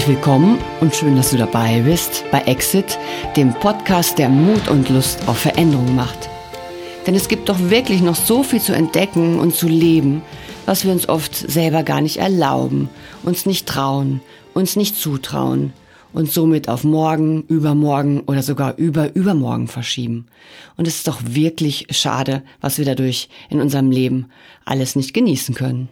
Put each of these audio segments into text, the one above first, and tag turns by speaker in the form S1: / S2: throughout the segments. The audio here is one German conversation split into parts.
S1: Herzlich willkommen und schön, dass du dabei bist bei Exit, dem Podcast, der Mut und Lust auf Veränderung macht. Denn es gibt doch wirklich noch so viel zu entdecken und zu leben, was wir uns oft selber gar nicht erlauben, uns nicht trauen, uns nicht zutrauen und somit auf morgen, übermorgen oder sogar über übermorgen verschieben. Und es ist doch wirklich schade, was wir dadurch in unserem Leben alles nicht genießen können.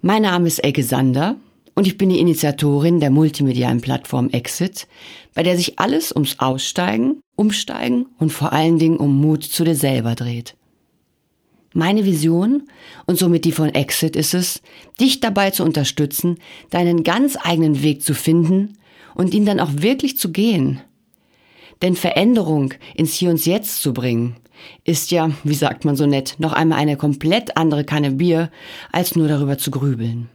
S1: Mein Name ist Elke Sander und ich bin die Initiatorin der multimedialen Plattform Exit, bei der sich alles ums Aussteigen, Umsteigen und vor allen Dingen um Mut zu dir selber dreht. Meine Vision und somit die von Exit ist es, dich dabei zu unterstützen, deinen ganz eigenen Weg zu finden und ihn dann auch wirklich zu gehen. Denn Veränderung ins Hier und Jetzt zu bringen, ist ja, wie sagt man so nett, noch einmal eine komplett andere Kanne Bier, als nur darüber zu grübeln.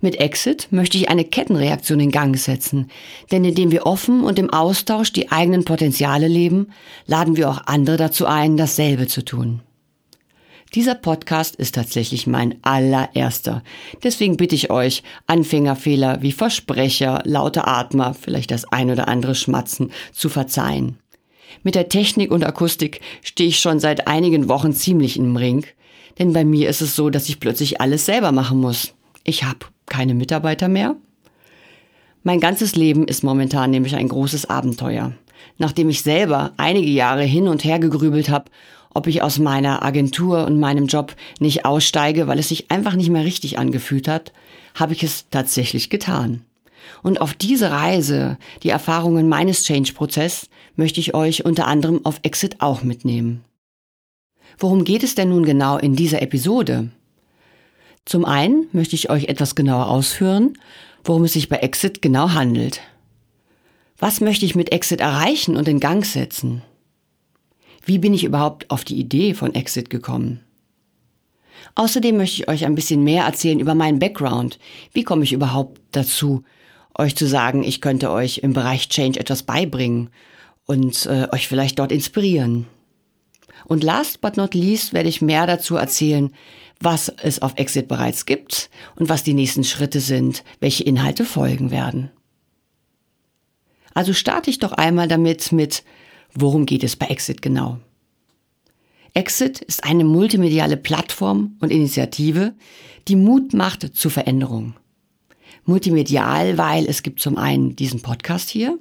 S1: Mit Exit möchte ich eine Kettenreaktion in Gang setzen, denn indem wir offen und im Austausch die eigenen Potenziale leben, laden wir auch andere dazu ein, dasselbe zu tun. Dieser Podcast ist tatsächlich mein allererster. Deswegen bitte ich euch, Anfängerfehler wie Versprecher, laute Atmer, vielleicht das ein oder andere Schmatzen zu verzeihen. Mit der Technik und Akustik stehe ich schon seit einigen Wochen ziemlich im Ring, denn bei mir ist es so, dass ich plötzlich alles selber machen muss. Ich habe keine Mitarbeiter mehr. Mein ganzes Leben ist momentan nämlich ein großes Abenteuer. Nachdem ich selber einige Jahre hin und her gegrübelt habe ob ich aus meiner Agentur und meinem Job nicht aussteige, weil es sich einfach nicht mehr richtig angefühlt hat, habe ich es tatsächlich getan. Und auf diese Reise, die Erfahrungen meines Change-Prozess, möchte ich euch unter anderem auf Exit auch mitnehmen. Worum geht es denn nun genau in dieser Episode? Zum einen möchte ich euch etwas genauer ausführen, worum es sich bei Exit genau handelt. Was möchte ich mit Exit erreichen und in Gang setzen? Wie bin ich überhaupt auf die Idee von Exit gekommen? Außerdem möchte ich euch ein bisschen mehr erzählen über meinen Background. Wie komme ich überhaupt dazu, euch zu sagen, ich könnte euch im Bereich Change etwas beibringen und äh, euch vielleicht dort inspirieren. Und last but not least werde ich mehr dazu erzählen, was es auf Exit bereits gibt und was die nächsten Schritte sind, welche Inhalte folgen werden. Also starte ich doch einmal damit mit Worum geht es bei Exit genau? Exit ist eine multimediale Plattform und Initiative, die Mut macht zur Veränderung. Multimedial, weil es gibt zum einen diesen Podcast hier,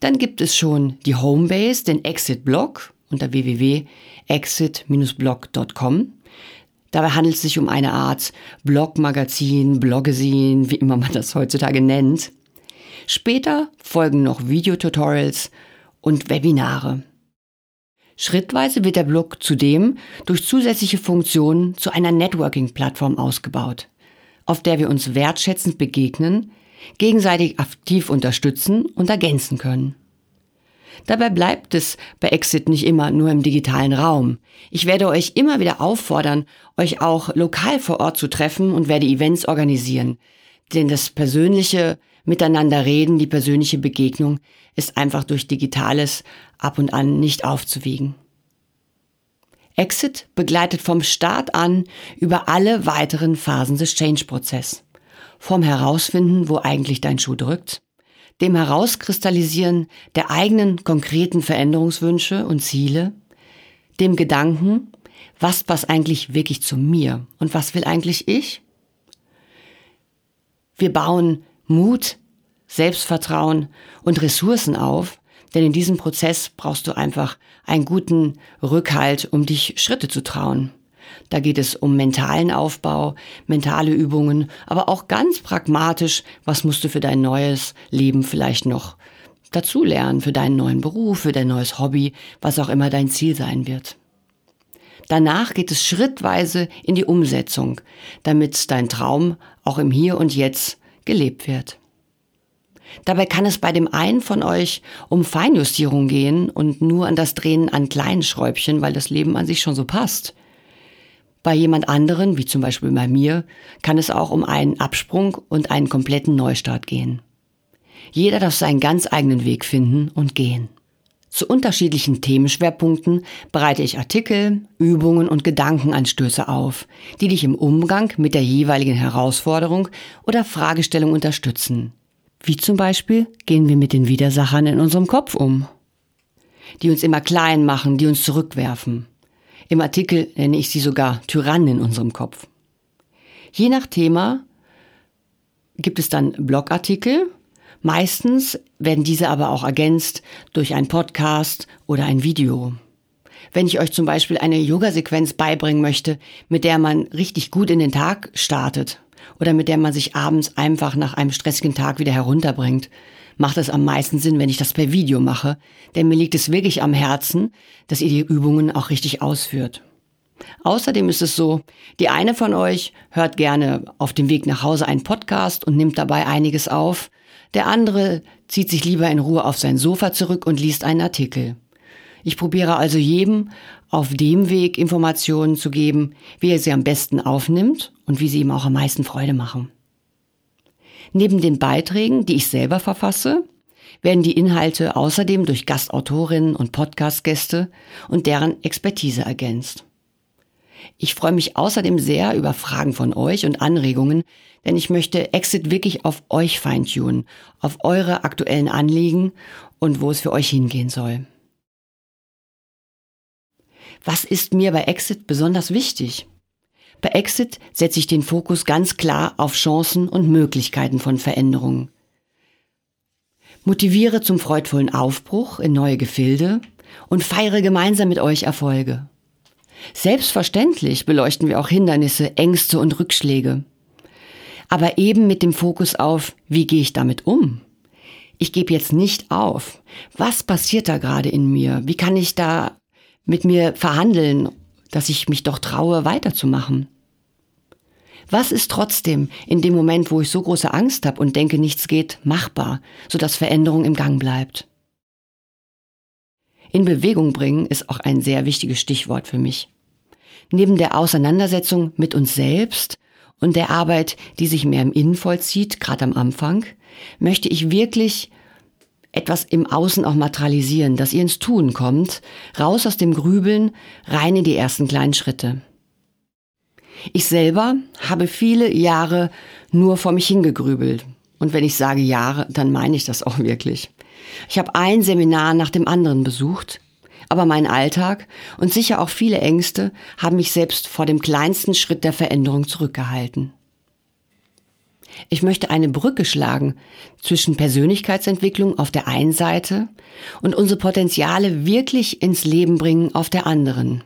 S1: dann gibt es schon die Homebase, den Exit-Blog unter www.exit-blog.com. Dabei handelt es sich um eine Art Blogmagazin, Bloggesin, wie immer man das heutzutage nennt. Später folgen noch Videotutorials und Webinare. Schrittweise wird der Blog zudem durch zusätzliche Funktionen zu einer Networking-Plattform ausgebaut, auf der wir uns wertschätzend begegnen, gegenseitig aktiv unterstützen und ergänzen können. Dabei bleibt es bei Exit nicht immer nur im digitalen Raum. Ich werde euch immer wieder auffordern, euch auch lokal vor Ort zu treffen und werde Events organisieren. Denn das persönliche Miteinander reden, die persönliche Begegnung ist einfach durch Digitales ab und an nicht aufzuwiegen. Exit begleitet vom Start an über alle weiteren Phasen des Change-Prozess. Vom Herausfinden, wo eigentlich dein Schuh drückt, dem Herauskristallisieren der eigenen konkreten Veränderungswünsche und Ziele, dem Gedanken, was passt eigentlich wirklich zu mir und was will eigentlich ich? Wir bauen Mut, Selbstvertrauen und Ressourcen auf, denn in diesem Prozess brauchst du einfach einen guten Rückhalt, um dich Schritte zu trauen. Da geht es um mentalen Aufbau, mentale Übungen, aber auch ganz pragmatisch, was musst du für dein neues Leben vielleicht noch dazulernen, für deinen neuen Beruf, für dein neues Hobby, was auch immer dein Ziel sein wird. Danach geht es schrittweise in die Umsetzung, damit dein Traum auch im Hier und Jetzt gelebt wird. Dabei kann es bei dem einen von euch um Feinjustierung gehen und nur an das Drehen an kleinen Schräubchen, weil das Leben an sich schon so passt. Bei jemand anderen, wie zum Beispiel bei mir, kann es auch um einen Absprung und einen kompletten Neustart gehen. Jeder darf seinen ganz eigenen Weg finden und gehen. Zu unterschiedlichen Themenschwerpunkten bereite ich Artikel, Übungen und Gedankenanstöße auf, die dich im Umgang mit der jeweiligen Herausforderung oder Fragestellung unterstützen. Wie zum Beispiel gehen wir mit den Widersachern in unserem Kopf um, die uns immer klein machen, die uns zurückwerfen. Im Artikel nenne ich sie sogar Tyrannen in unserem Kopf. Je nach Thema gibt es dann Blogartikel. Meistens werden diese aber auch ergänzt durch einen Podcast oder ein Video. Wenn ich euch zum Beispiel eine Yoga-Sequenz beibringen möchte, mit der man richtig gut in den Tag startet oder mit der man sich abends einfach nach einem stressigen Tag wieder herunterbringt, macht es am meisten Sinn, wenn ich das per Video mache, denn mir liegt es wirklich am Herzen, dass ihr die Übungen auch richtig ausführt. Außerdem ist es so, die eine von euch hört gerne auf dem Weg nach Hause einen Podcast und nimmt dabei einiges auf, der andere zieht sich lieber in Ruhe auf sein Sofa zurück und liest einen Artikel. Ich probiere also jedem auf dem Weg Informationen zu geben, wie er sie am besten aufnimmt und wie sie ihm auch am meisten Freude machen. Neben den Beiträgen, die ich selber verfasse, werden die Inhalte außerdem durch Gastautorinnen und Podcastgäste und deren Expertise ergänzt. Ich freue mich außerdem sehr über Fragen von euch und Anregungen, denn ich möchte Exit wirklich auf euch feintunen, auf eure aktuellen Anliegen und wo es für euch hingehen soll. Was ist mir bei Exit besonders wichtig? Bei Exit setze ich den Fokus ganz klar auf Chancen und Möglichkeiten von Veränderungen. Motiviere zum freudvollen Aufbruch in neue Gefilde und feiere gemeinsam mit euch Erfolge. Selbstverständlich beleuchten wir auch Hindernisse, Ängste und Rückschläge. Aber eben mit dem Fokus auf, wie gehe ich damit um? Ich gebe jetzt nicht auf. Was passiert da gerade in mir? Wie kann ich da mit mir verhandeln, dass ich mich doch traue, weiterzumachen? Was ist trotzdem in dem Moment, wo ich so große Angst habe und denke, nichts geht, machbar, sodass Veränderung im Gang bleibt? In Bewegung bringen ist auch ein sehr wichtiges Stichwort für mich. Neben der Auseinandersetzung mit uns selbst und der Arbeit, die sich mehr im Innen vollzieht, gerade am Anfang, möchte ich wirklich etwas im Außen auch materialisieren, dass ihr ins Tun kommt, raus aus dem Grübeln, rein in die ersten kleinen Schritte. Ich selber habe viele Jahre nur vor mich hingegrübelt. Und wenn ich sage Jahre, dann meine ich das auch wirklich. Ich habe ein Seminar nach dem anderen besucht, aber mein Alltag und sicher auch viele Ängste haben mich selbst vor dem kleinsten Schritt der Veränderung zurückgehalten. Ich möchte eine Brücke schlagen zwischen Persönlichkeitsentwicklung auf der einen Seite und unsere Potenziale wirklich ins Leben bringen auf der anderen.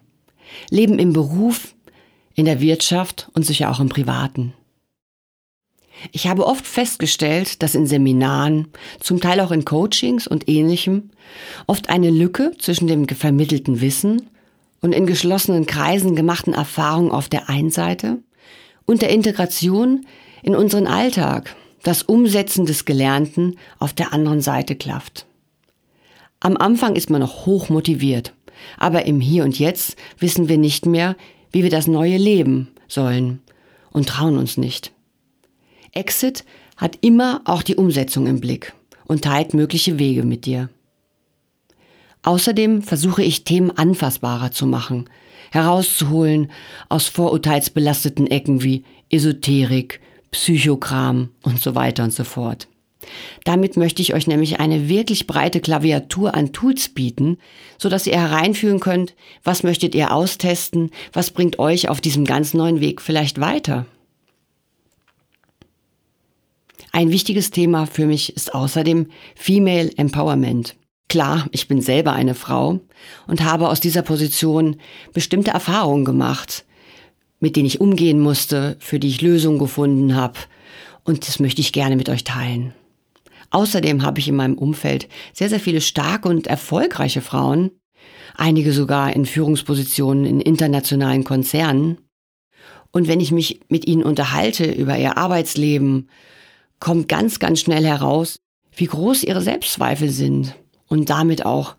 S1: Leben im Beruf, in der Wirtschaft und sicher auch im Privaten. Ich habe oft festgestellt, dass in Seminaren, zum Teil auch in Coachings und ähnlichem, oft eine Lücke zwischen dem vermittelten Wissen und in geschlossenen Kreisen gemachten Erfahrungen auf der einen Seite und der Integration in unseren Alltag, das Umsetzen des Gelernten auf der anderen Seite klafft. Am Anfang ist man noch hoch motiviert, aber im Hier und Jetzt wissen wir nicht mehr, wie wir das neue leben sollen und trauen uns nicht. Exit hat immer auch die Umsetzung im Blick und teilt mögliche Wege mit dir. Außerdem versuche ich Themen anfassbarer zu machen, herauszuholen aus vorurteilsbelasteten Ecken wie Esoterik, Psychokram und so weiter und so fort. Damit möchte ich euch nämlich eine wirklich breite Klaviatur an Tools bieten, so dass ihr hereinführen könnt, was möchtet ihr austesten, was bringt euch auf diesem ganz neuen Weg vielleicht weiter. Ein wichtiges Thema für mich ist außerdem Female Empowerment. Klar, ich bin selber eine Frau und habe aus dieser Position bestimmte Erfahrungen gemacht, mit denen ich umgehen musste, für die ich Lösungen gefunden habe. Und das möchte ich gerne mit euch teilen. Außerdem habe ich in meinem Umfeld sehr, sehr viele starke und erfolgreiche Frauen, einige sogar in Führungspositionen in internationalen Konzernen. Und wenn ich mich mit ihnen unterhalte über ihr Arbeitsleben, kommt ganz, ganz schnell heraus, wie groß ihre Selbstzweifel sind und damit auch,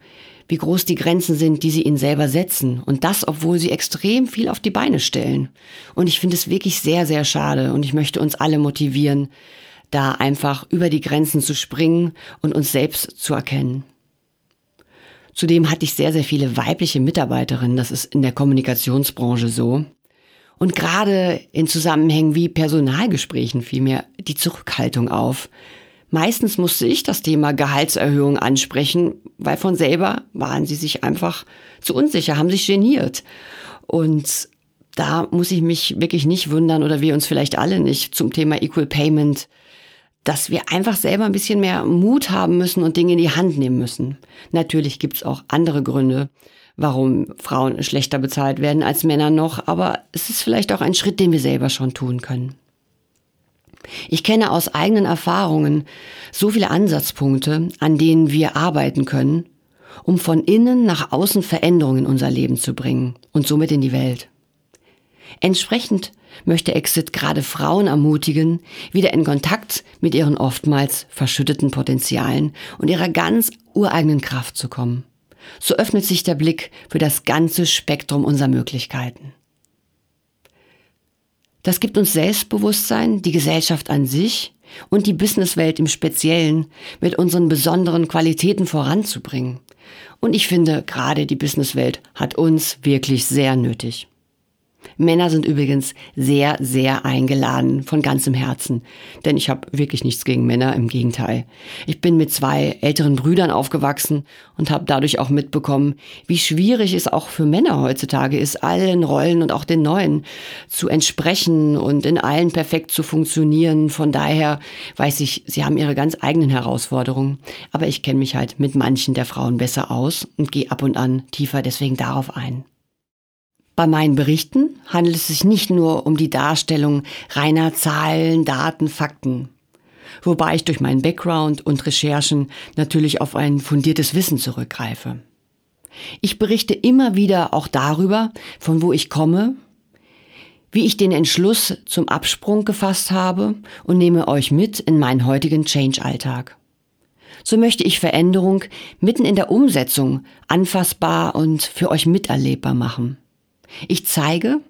S1: wie groß die Grenzen sind, die sie ihnen selber setzen. Und das, obwohl sie extrem viel auf die Beine stellen. Und ich finde es wirklich sehr, sehr schade und ich möchte uns alle motivieren, da einfach über die Grenzen zu springen und uns selbst zu erkennen. Zudem hatte ich sehr, sehr viele weibliche Mitarbeiterinnen. Das ist in der Kommunikationsbranche so. Und gerade in Zusammenhängen wie Personalgesprächen fiel mir die Zurückhaltung auf. Meistens musste ich das Thema Gehaltserhöhung ansprechen, weil von selber waren sie sich einfach zu unsicher, haben sich geniert. Und da muss ich mich wirklich nicht wundern oder wir uns vielleicht alle nicht zum Thema Equal Payment dass wir einfach selber ein bisschen mehr Mut haben müssen und Dinge in die Hand nehmen müssen. Natürlich gibt's auch andere Gründe, warum Frauen schlechter bezahlt werden als Männer noch, aber es ist vielleicht auch ein Schritt, den wir selber schon tun können. Ich kenne aus eigenen Erfahrungen so viele Ansatzpunkte, an denen wir arbeiten können, um von innen nach außen Veränderungen in unser Leben zu bringen und somit in die Welt. Entsprechend möchte Exit gerade Frauen ermutigen, wieder in Kontakt mit ihren oftmals verschütteten Potenzialen und ihrer ganz ureigenen Kraft zu kommen. So öffnet sich der Blick für das ganze Spektrum unserer Möglichkeiten. Das gibt uns Selbstbewusstsein, die Gesellschaft an sich und die Businesswelt im Speziellen mit unseren besonderen Qualitäten voranzubringen. Und ich finde, gerade die Businesswelt hat uns wirklich sehr nötig. Männer sind übrigens sehr, sehr eingeladen, von ganzem Herzen. Denn ich habe wirklich nichts gegen Männer, im Gegenteil. Ich bin mit zwei älteren Brüdern aufgewachsen und habe dadurch auch mitbekommen, wie schwierig es auch für Männer heutzutage ist, allen Rollen und auch den neuen zu entsprechen und in allen perfekt zu funktionieren. Von daher weiß ich, sie haben ihre ganz eigenen Herausforderungen. Aber ich kenne mich halt mit manchen der Frauen besser aus und gehe ab und an tiefer deswegen darauf ein. Bei meinen Berichten handelt es sich nicht nur um die Darstellung reiner Zahlen, Daten, Fakten, wobei ich durch meinen Background und Recherchen natürlich auf ein fundiertes Wissen zurückgreife. Ich berichte immer wieder auch darüber, von wo ich komme, wie ich den Entschluss zum Absprung gefasst habe und nehme euch mit in meinen heutigen Change-Alltag. So möchte ich Veränderung mitten in der Umsetzung anfassbar und für euch miterlebbar machen. Ich zeige,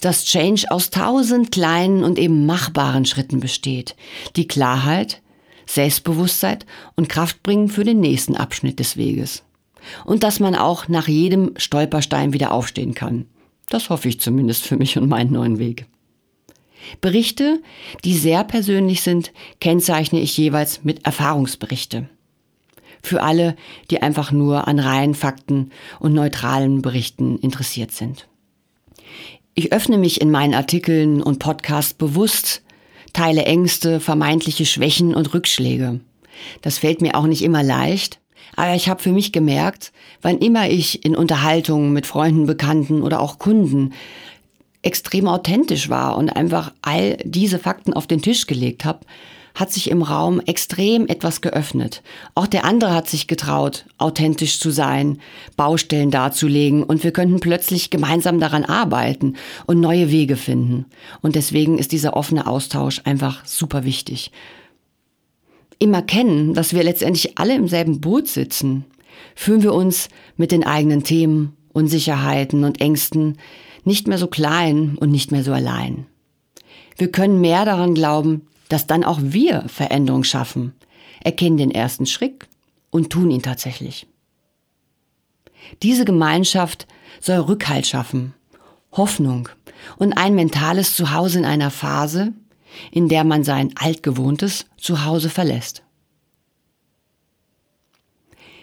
S1: dass Change aus tausend kleinen und eben machbaren Schritten besteht, die Klarheit, Selbstbewusstsein und Kraft bringen für den nächsten Abschnitt des Weges. Und dass man auch nach jedem Stolperstein wieder aufstehen kann. Das hoffe ich zumindest für mich und meinen neuen Weg. Berichte, die sehr persönlich sind, kennzeichne ich jeweils mit Erfahrungsberichte. Für alle, die einfach nur an reinen Fakten und neutralen Berichten interessiert sind. Ich öffne mich in meinen Artikeln und Podcasts bewusst, teile Ängste, vermeintliche Schwächen und Rückschläge. Das fällt mir auch nicht immer leicht, aber ich habe für mich gemerkt, wann immer ich in Unterhaltungen mit Freunden, Bekannten oder auch Kunden extrem authentisch war und einfach all diese Fakten auf den Tisch gelegt habe, hat sich im Raum extrem etwas geöffnet. Auch der andere hat sich getraut, authentisch zu sein, Baustellen darzulegen und wir könnten plötzlich gemeinsam daran arbeiten und neue Wege finden. Und deswegen ist dieser offene Austausch einfach super wichtig. Immer kennen, dass wir letztendlich alle im selben Boot sitzen, fühlen wir uns mit den eigenen Themen, Unsicherheiten und Ängsten nicht mehr so klein und nicht mehr so allein. Wir können mehr daran glauben, dass dann auch wir Veränderung schaffen, erkennen den ersten Schritt und tun ihn tatsächlich. Diese Gemeinschaft soll Rückhalt schaffen, Hoffnung und ein mentales Zuhause in einer Phase, in der man sein altgewohntes Zuhause verlässt.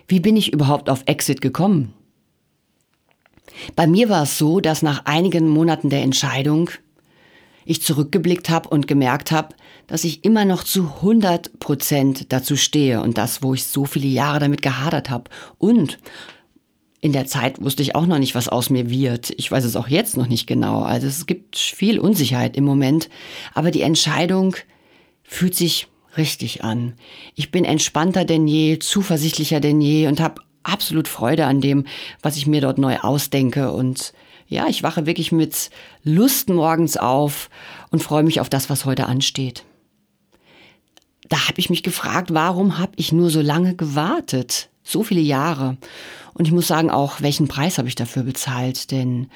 S1: Wie bin ich überhaupt auf Exit gekommen? Bei mir war es so, dass nach einigen Monaten der Entscheidung ich zurückgeblickt habe und gemerkt habe, dass ich immer noch zu 100 Prozent dazu stehe und das, wo ich so viele Jahre damit gehadert habe. Und in der Zeit wusste ich auch noch nicht, was aus mir wird. Ich weiß es auch jetzt noch nicht genau. Also es gibt viel Unsicherheit im Moment, aber die Entscheidung fühlt sich richtig an. Ich bin entspannter denn je, zuversichtlicher denn je und habe absolut Freude an dem, was ich mir dort neu ausdenke und ja, ich wache wirklich mit Lust morgens auf und freue mich auf das, was heute ansteht. Da habe ich mich gefragt, warum habe ich nur so lange gewartet? So viele Jahre. Und ich muss sagen, auch welchen Preis habe ich dafür bezahlt? Denn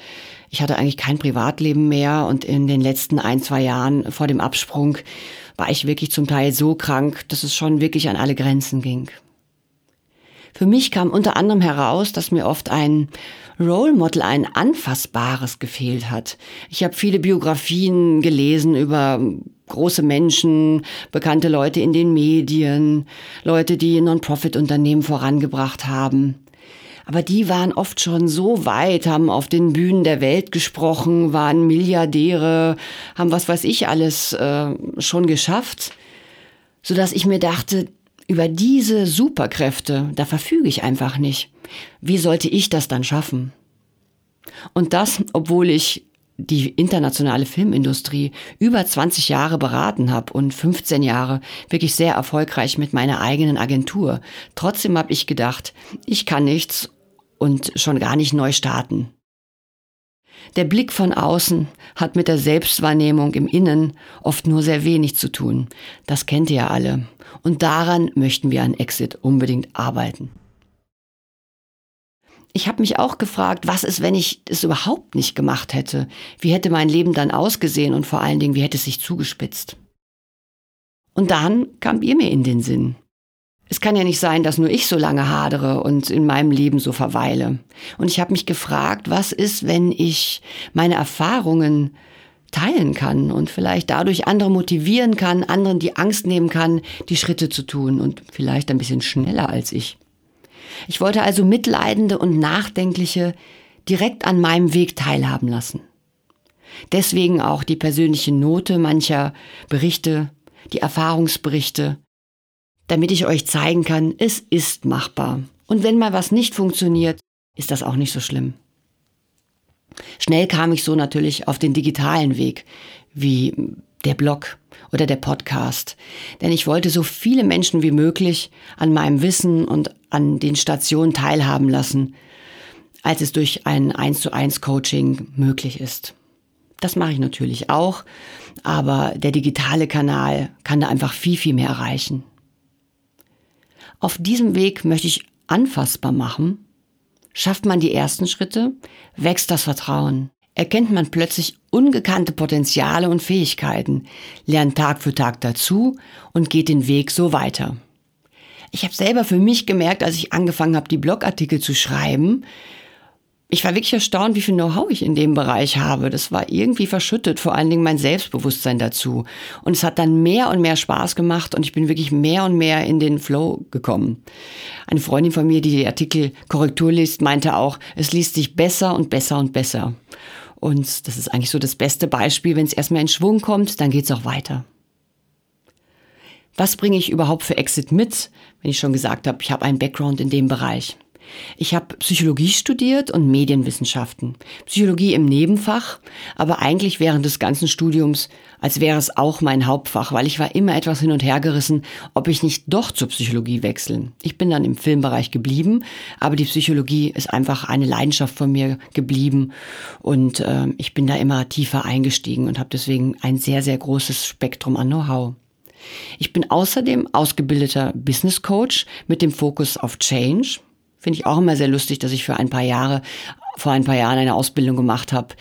S1: ich hatte eigentlich kein Privatleben mehr und in den letzten ein, zwei Jahren vor dem Absprung war ich wirklich zum Teil so krank, dass es schon wirklich an alle Grenzen ging. Für mich kam unter anderem heraus, dass mir oft ein Role Model, ein anfassbares gefehlt hat. Ich habe viele Biografien gelesen über große Menschen, bekannte Leute in den Medien, Leute, die Non-Profit-Unternehmen vorangebracht haben. Aber die waren oft schon so weit, haben auf den Bühnen der Welt gesprochen, waren Milliardäre, haben was weiß ich alles äh, schon geschafft, so dass ich mir dachte, über diese Superkräfte, da verfüge ich einfach nicht. Wie sollte ich das dann schaffen? Und das, obwohl ich die internationale Filmindustrie über 20 Jahre beraten habe und 15 Jahre wirklich sehr erfolgreich mit meiner eigenen Agentur. Trotzdem habe ich gedacht, ich kann nichts und schon gar nicht neu starten. Der Blick von außen hat mit der Selbstwahrnehmung im Innen oft nur sehr wenig zu tun. Das kennt ihr ja alle. Und daran möchten wir an Exit unbedingt arbeiten. Ich habe mich auch gefragt, was ist, wenn ich es überhaupt nicht gemacht hätte? Wie hätte mein Leben dann ausgesehen und vor allen Dingen, wie hätte es sich zugespitzt? Und dann kam ihr mir in den Sinn. Es kann ja nicht sein, dass nur ich so lange hadere und in meinem Leben so verweile. Und ich habe mich gefragt, was ist, wenn ich meine Erfahrungen teilen kann und vielleicht dadurch andere motivieren kann, anderen die Angst nehmen kann, die Schritte zu tun und vielleicht ein bisschen schneller als ich. Ich wollte also Mitleidende und Nachdenkliche direkt an meinem Weg teilhaben lassen. Deswegen auch die persönliche Note mancher Berichte, die Erfahrungsberichte, damit ich euch zeigen kann, es ist machbar. Und wenn mal was nicht funktioniert, ist das auch nicht so schlimm. Schnell kam ich so natürlich auf den digitalen Weg, wie der Blog oder der Podcast. Denn ich wollte so viele Menschen wie möglich an meinem Wissen und an den Stationen teilhaben lassen, als es durch ein 1 zu 1 Coaching möglich ist. Das mache ich natürlich auch, aber der digitale Kanal kann da einfach viel, viel mehr erreichen. Auf diesem Weg möchte ich anfassbar machen. Schafft man die ersten Schritte, wächst das Vertrauen erkennt man plötzlich ungekannte Potenziale und Fähigkeiten, lernt Tag für Tag dazu und geht den Weg so weiter. Ich habe selber für mich gemerkt, als ich angefangen habe, die Blogartikel zu schreiben, ich war wirklich erstaunt, wie viel Know-how ich in dem Bereich habe. Das war irgendwie verschüttet, vor allen Dingen mein Selbstbewusstsein dazu. Und es hat dann mehr und mehr Spaß gemacht und ich bin wirklich mehr und mehr in den Flow gekommen. Eine Freundin von mir, die die Artikel Korrektur liest, meinte auch, es liest sich besser und besser und besser. Und das ist eigentlich so das beste Beispiel, wenn es erstmal in Schwung kommt, dann geht es auch weiter. Was bringe ich überhaupt für Exit mit, wenn ich schon gesagt habe, ich habe einen Background in dem Bereich? Ich habe Psychologie studiert und Medienwissenschaften. Psychologie im Nebenfach, aber eigentlich während des ganzen Studiums, als wäre es auch mein Hauptfach, weil ich war immer etwas hin und her gerissen, ob ich nicht doch zur Psychologie wechseln. Ich bin dann im Filmbereich geblieben, aber die Psychologie ist einfach eine Leidenschaft von mir geblieben und äh, ich bin da immer tiefer eingestiegen und habe deswegen ein sehr, sehr großes Spektrum an Know-how. Ich bin außerdem ausgebildeter Business Coach mit dem Fokus auf Change. Finde ich auch immer sehr lustig, dass ich für ein paar Jahre, vor ein paar Jahren eine Ausbildung gemacht habe,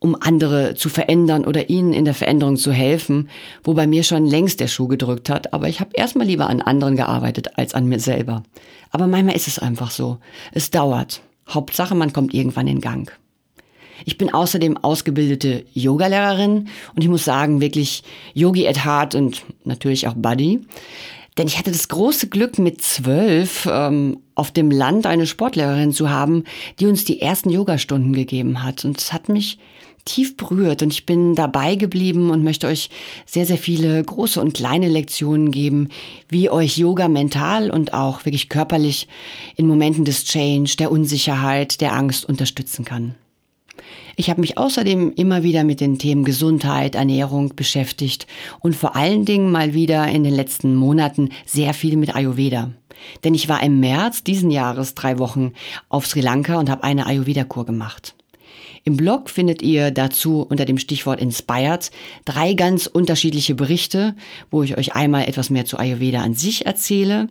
S1: um andere zu verändern oder ihnen in der Veränderung zu helfen, wo bei mir schon längst der Schuh gedrückt hat. Aber ich habe erstmal lieber an anderen gearbeitet als an mir selber. Aber manchmal ist es einfach so. Es dauert. Hauptsache, man kommt irgendwann in Gang. Ich bin außerdem ausgebildete Yogalehrerin und ich muss sagen, wirklich Yogi at Heart und natürlich auch Buddy. Denn ich hatte das große Glück, mit zwölf ähm, auf dem Land eine Sportlehrerin zu haben, die uns die ersten Yogastunden gegeben hat. Und es hat mich tief berührt und ich bin dabei geblieben und möchte euch sehr, sehr viele große und kleine Lektionen geben, wie euch Yoga mental und auch wirklich körperlich in Momenten des Change, der Unsicherheit, der Angst unterstützen kann. Ich habe mich außerdem immer wieder mit den Themen Gesundheit, Ernährung beschäftigt und vor allen Dingen mal wieder in den letzten Monaten sehr viel mit Ayurveda. Denn ich war im März diesen Jahres drei Wochen auf Sri Lanka und habe eine Ayurveda-Kur gemacht. Im Blog findet ihr dazu unter dem Stichwort Inspired drei ganz unterschiedliche Berichte, wo ich euch einmal etwas mehr zu Ayurveda an sich erzähle,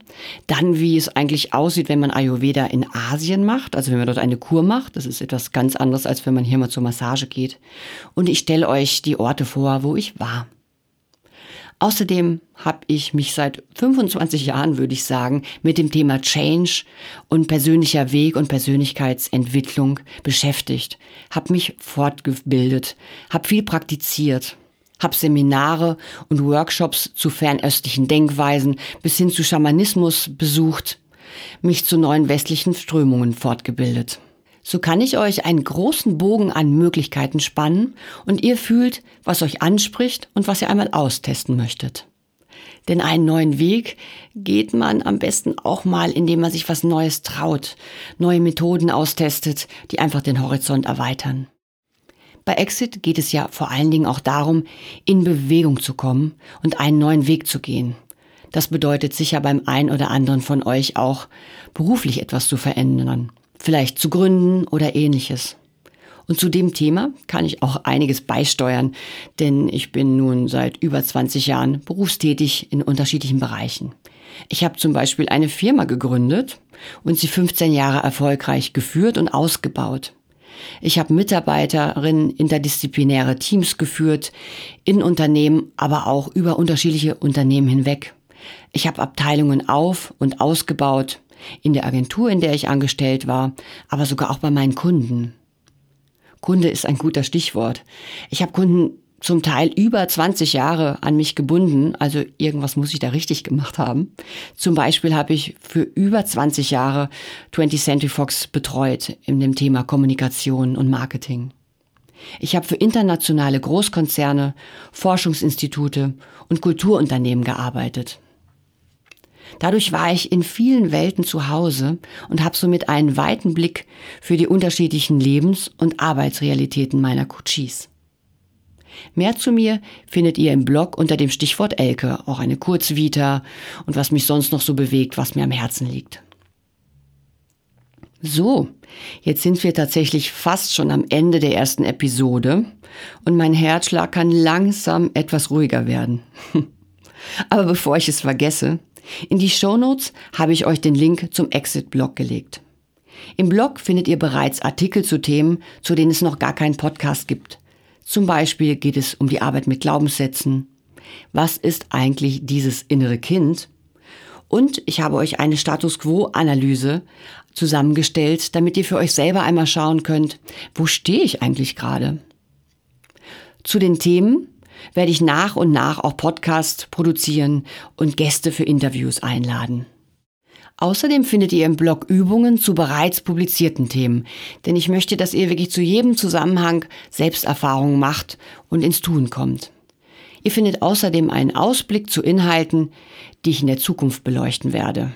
S1: dann wie es eigentlich aussieht, wenn man Ayurveda in Asien macht, also wenn man dort eine Kur macht, das ist etwas ganz anderes, als wenn man hier mal zur Massage geht. Und ich stelle euch die Orte vor, wo ich war. Außerdem habe ich mich seit 25 Jahren, würde ich sagen, mit dem Thema Change und persönlicher Weg und Persönlichkeitsentwicklung beschäftigt, habe mich fortgebildet, habe viel praktiziert, habe Seminare und Workshops zu fernöstlichen Denkweisen bis hin zu Schamanismus besucht, mich zu neuen westlichen Strömungen fortgebildet. So kann ich euch einen großen Bogen an Möglichkeiten spannen und ihr fühlt, was euch anspricht und was ihr einmal austesten möchtet. Denn einen neuen Weg geht man am besten auch mal, indem man sich was Neues traut, neue Methoden austestet, die einfach den Horizont erweitern. Bei Exit geht es ja vor allen Dingen auch darum, in Bewegung zu kommen und einen neuen Weg zu gehen. Das bedeutet sicher beim einen oder anderen von euch auch, beruflich etwas zu verändern vielleicht zu gründen oder ähnliches. Und zu dem Thema kann ich auch einiges beisteuern, denn ich bin nun seit über 20 Jahren berufstätig in unterschiedlichen Bereichen. Ich habe zum Beispiel eine Firma gegründet und sie 15 Jahre erfolgreich geführt und ausgebaut. Ich habe Mitarbeiterinnen interdisziplinäre Teams geführt, in Unternehmen, aber auch über unterschiedliche Unternehmen hinweg. Ich habe Abteilungen auf und ausgebaut, in der Agentur, in der ich angestellt war, aber sogar auch bei meinen Kunden. Kunde ist ein guter Stichwort. Ich habe Kunden zum Teil über 20 Jahre an mich gebunden, also irgendwas muss ich da richtig gemacht haben. Zum Beispiel habe ich für über 20 Jahre 20th Century Fox betreut in dem Thema Kommunikation und Marketing. Ich habe für internationale Großkonzerne, Forschungsinstitute und Kulturunternehmen gearbeitet. Dadurch war ich in vielen Welten zu Hause und habe somit einen weiten Blick für die unterschiedlichen Lebens- und Arbeitsrealitäten meiner Coaches. Mehr zu mir findet ihr im Blog unter dem Stichwort Elke, auch eine Kurzvita und was mich sonst noch so bewegt, was mir am Herzen liegt. So, jetzt sind wir tatsächlich fast schon am Ende der ersten Episode und mein Herzschlag kann langsam etwas ruhiger werden. Aber bevor ich es vergesse, in die Shownotes habe ich euch den Link zum Exit-Blog gelegt. Im Blog findet ihr bereits Artikel zu Themen, zu denen es noch gar keinen Podcast gibt. Zum Beispiel geht es um die Arbeit mit Glaubenssätzen. Was ist eigentlich dieses innere Kind? Und ich habe euch eine Status Quo-Analyse zusammengestellt, damit ihr für euch selber einmal schauen könnt, wo stehe ich eigentlich gerade? Zu den Themen werde ich nach und nach auch Podcasts produzieren und Gäste für Interviews einladen. Außerdem findet ihr im Blog Übungen zu bereits publizierten Themen, denn ich möchte, dass ihr wirklich zu jedem Zusammenhang Selbsterfahrungen macht und ins Tun kommt. Ihr findet außerdem einen Ausblick zu Inhalten, die ich in der Zukunft beleuchten werde.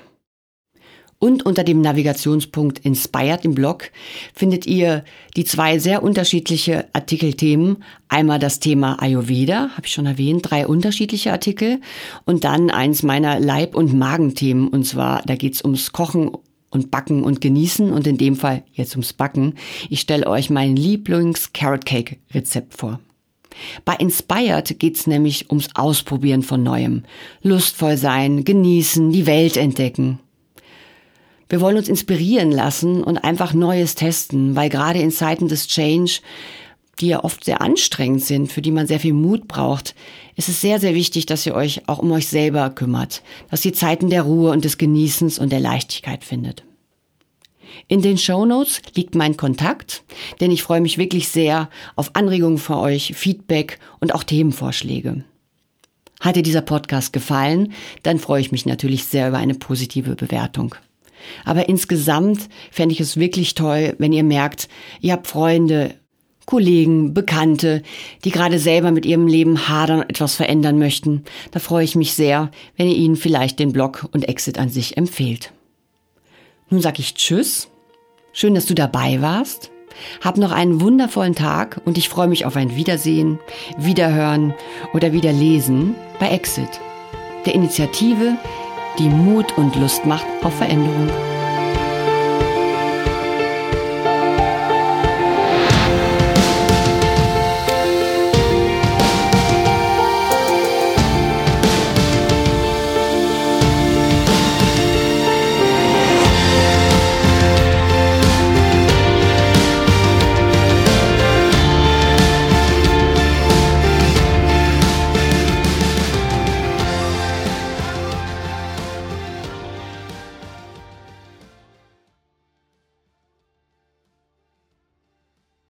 S1: Und unter dem Navigationspunkt Inspired im Blog findet ihr die zwei sehr unterschiedliche Artikelthemen. Einmal das Thema Ayurveda, habe ich schon erwähnt, drei unterschiedliche Artikel. Und dann eins meiner Leib- und Magenthemen. Und zwar, da geht's ums Kochen und Backen und Genießen und in dem Fall jetzt ums Backen. Ich stelle euch mein Lieblings-Carrot-Cake-Rezept vor. Bei Inspired geht's nämlich ums Ausprobieren von Neuem. Lustvoll sein, genießen, die Welt entdecken. Wir wollen uns inspirieren lassen und einfach Neues testen, weil gerade in Zeiten des Change, die ja oft sehr anstrengend sind, für die man sehr viel Mut braucht, ist es sehr, sehr wichtig, dass ihr euch auch um euch selber kümmert, dass ihr Zeiten der Ruhe und des Genießens und der Leichtigkeit findet. In den Show Notes liegt mein Kontakt, denn ich freue mich wirklich sehr auf Anregungen von euch, Feedback und auch Themenvorschläge. Hat dir dieser Podcast gefallen, dann freue ich mich natürlich sehr über eine positive Bewertung. Aber insgesamt fände ich es wirklich toll, wenn ihr merkt, ihr habt Freunde, Kollegen, Bekannte, die gerade selber mit ihrem Leben hadern und etwas verändern möchten. Da freue ich mich sehr, wenn ihr ihnen vielleicht den Blog und Exit an sich empfehlt. Nun sag ich Tschüss. Schön, dass du dabei warst. Hab noch einen wundervollen Tag und ich freue mich auf ein Wiedersehen, Wiederhören oder Wiederlesen bei Exit, der Initiative, die Mut und Lust macht auf Veränderung.